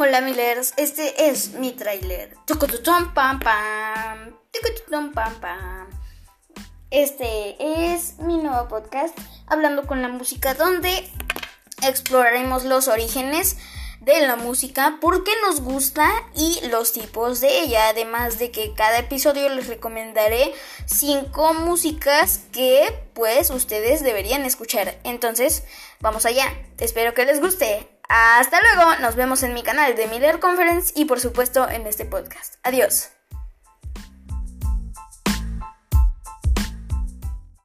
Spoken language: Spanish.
Hola Millers, este es mi trailer. pam pam. pam pam. Este es mi nuevo podcast hablando con la música donde exploraremos los orígenes de la música, por qué nos gusta y los tipos de ella. Además de que cada episodio les recomendaré cinco músicas que pues ustedes deberían escuchar. Entonces, vamos allá. Espero que les guste. Hasta luego, nos vemos en mi canal de Miller Conference y por supuesto en este podcast. Adiós.